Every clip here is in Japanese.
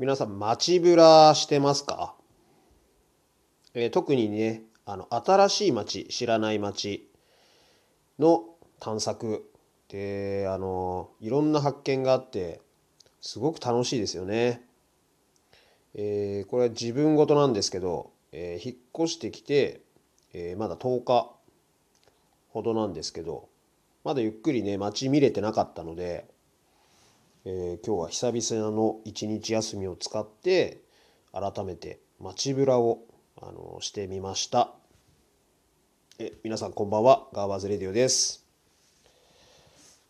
皆さん街ブラしてますか、えー、特にねあの新しい街知らない街の探索であのいろんな発見があってすごく楽しいですよね。えー、これは自分事なんですけど、えー、引っ越してきて、えー、まだ10日ほどなんですけどまだゆっくりね街見れてなかったのでえー、今日は久々の一日休みを使って改めて街ブラをあのしてみました。え皆さんこんばんは。ガーバーズレディオです。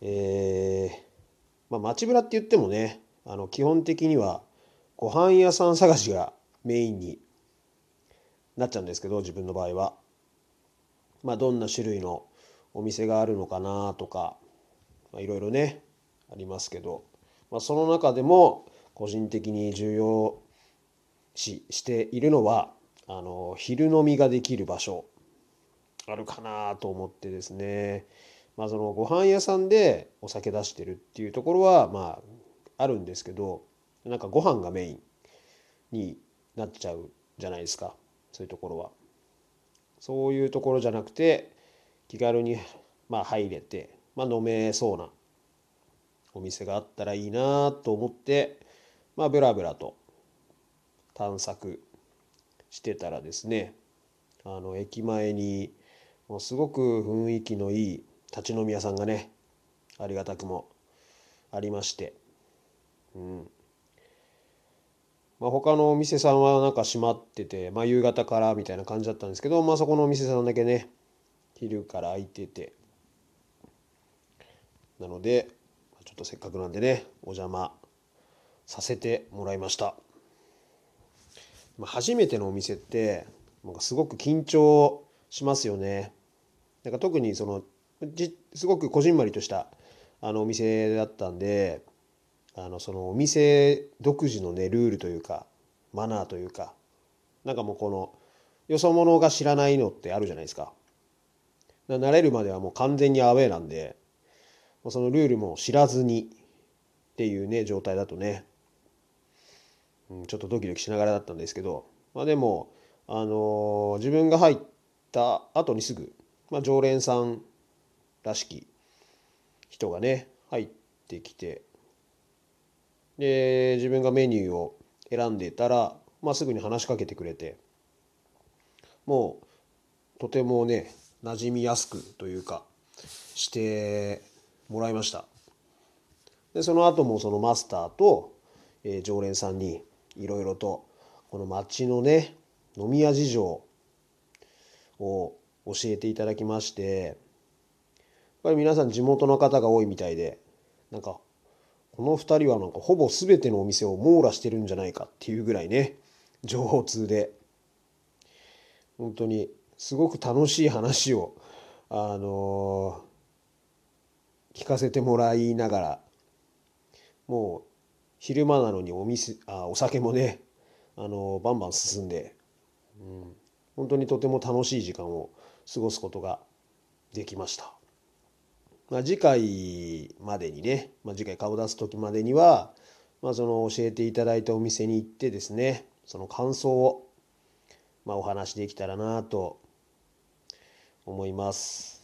えー、まあ街ブラって言ってもねあの基本的にはご飯屋さん探しがメインになっちゃうんですけど自分の場合は。まあどんな種類のお店があるのかなとかいろいろねありますけど。まあ、その中でも個人的に重要視しているのはあの昼飲みができる場所あるかなと思ってですねまあそのご飯屋さんでお酒出してるっていうところはまああるんですけどなんかご飯がメインになっちゃうじゃないですかそういうところは。そういうところじゃなくて気軽にまあ入れて、まあ、飲めそうなお店があったらいいなと思ってまあブラブラと探索してたらですねあの駅前にもうすごく雰囲気のいい立ち飲み屋さんがねありがたくもありまして、うん。まあ、他のお店さんはなんか閉まってて、まあ、夕方からみたいな感じだったんですけど、まあ、そこのお店さんだけね昼から空いてて。なのでちょっとせっかくなんでねお邪魔させてもらいました。初めてのお店ってなんかすごく緊張しますよね。なんか特にそのじすごくこじんまりとしたあのお店だったんであのそのお店独自のねルールというかマナーというかなんかもうこのよそ者が知らないのってあるじゃないですか。慣れるまではもう完全にアウェーなんでそのルールも知らずにっていうね状態だとね、うん、ちょっとドキドキしながらだったんですけど、まあ、でも、あの、自分が入った後にすぐ、まあ、常連さんらしき人がね入ってきてで自分がメニューを選んでたら、まあ、すぐに話しかけてくれてもうとてもね馴染みやすくというかしてもらいました。でその後もそのマスターと、えー、常連さんにいろいろとこの町のね飲み屋事情を教えていただきましてやっぱり皆さん地元の方が多いみたいでなんかこの2人はなんかほぼ全てのお店を網羅してるんじゃないかっていうぐらいね情報通で。本当にすごく楽しい話をあの聞かせてもらいながらもう昼間なのにお店あお酒もねあのバンバン進んで、うん、本当にとても楽しい時間を過ごすことができました。まあ、次回までにね、まあ、次回顔出す時までには、まあ、その教えていただいたお店に行ってですねその感想を、まあ、お話できたらなと思います。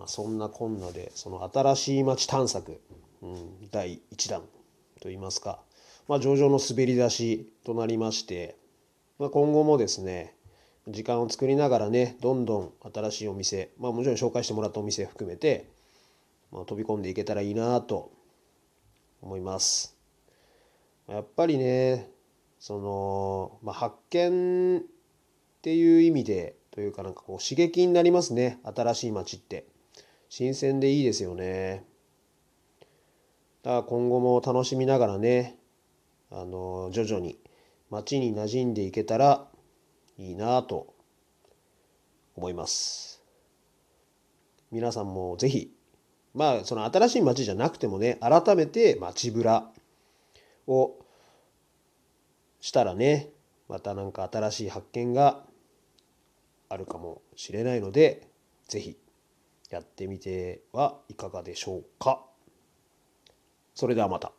まあ、そんなこんなでその新しい街探索、うん、第1弾といいますか、まあ、上々の滑り出しとなりまして、まあ、今後もですね時間を作りながらねどんどん新しいお店、まあ、もちろん紹介してもらったお店含めて、まあ、飛び込んでいけたらいいなと思います。やっぱりねその、まあ、発見っていう意味でというかなんかこう刺激になりますね新しい街って。新鮮でいいですよね。だから今後も楽しみながらね、あの、徐々に街に馴染んでいけたらいいなと思います。皆さんもぜひ、まあ、その新しい街じゃなくてもね、改めて街ブラをしたらね、また何か新しい発見があるかもしれないので、ぜひやってみてはいかがでしょうか。それではまた。